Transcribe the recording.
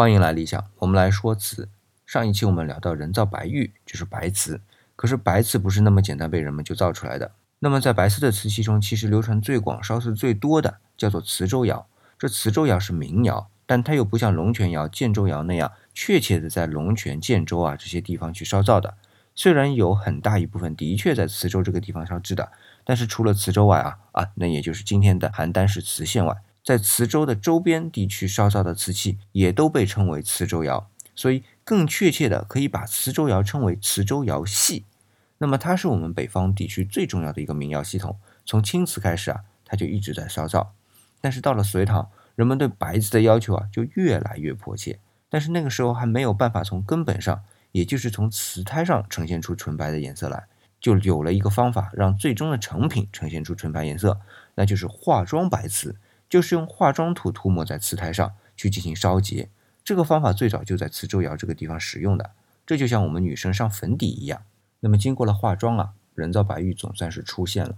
欢迎来理想，我们来说瓷。上一期我们聊到人造白玉就是白瓷，可是白瓷不是那么简单被人们就造出来的。那么在白色的瓷器中，其实流传最广、烧瓷最多的叫做磁州窑。这磁州窑是民窑，但它又不像龙泉窑、建州窑那样确切的在龙泉、建州啊这些地方去烧造的。虽然有很大一部分的确在磁州这个地方烧制的，但是除了磁州外啊啊，那也就是今天的邯郸市磁县外。在磁州的周边地区烧造的瓷器也都被称为磁州窑，所以更确切的可以把磁州窑称为磁州窑系。那么它是我们北方地区最重要的一个民窑系统，从青瓷开始啊，它就一直在烧造。但是到了隋唐，人们对白瓷的要求啊就越来越迫切，但是那个时候还没有办法从根本上，也就是从瓷胎上呈现出纯白的颜色来，就有了一个方法让最终的成品呈现出纯白颜色，那就是化妆白瓷。就是用化妆土涂抹在瓷胎上去进行烧结，这个方法最早就在磁州窑这个地方使用的。这就像我们女生上粉底一样。那么经过了化妆啊，人造白玉总算是出现了。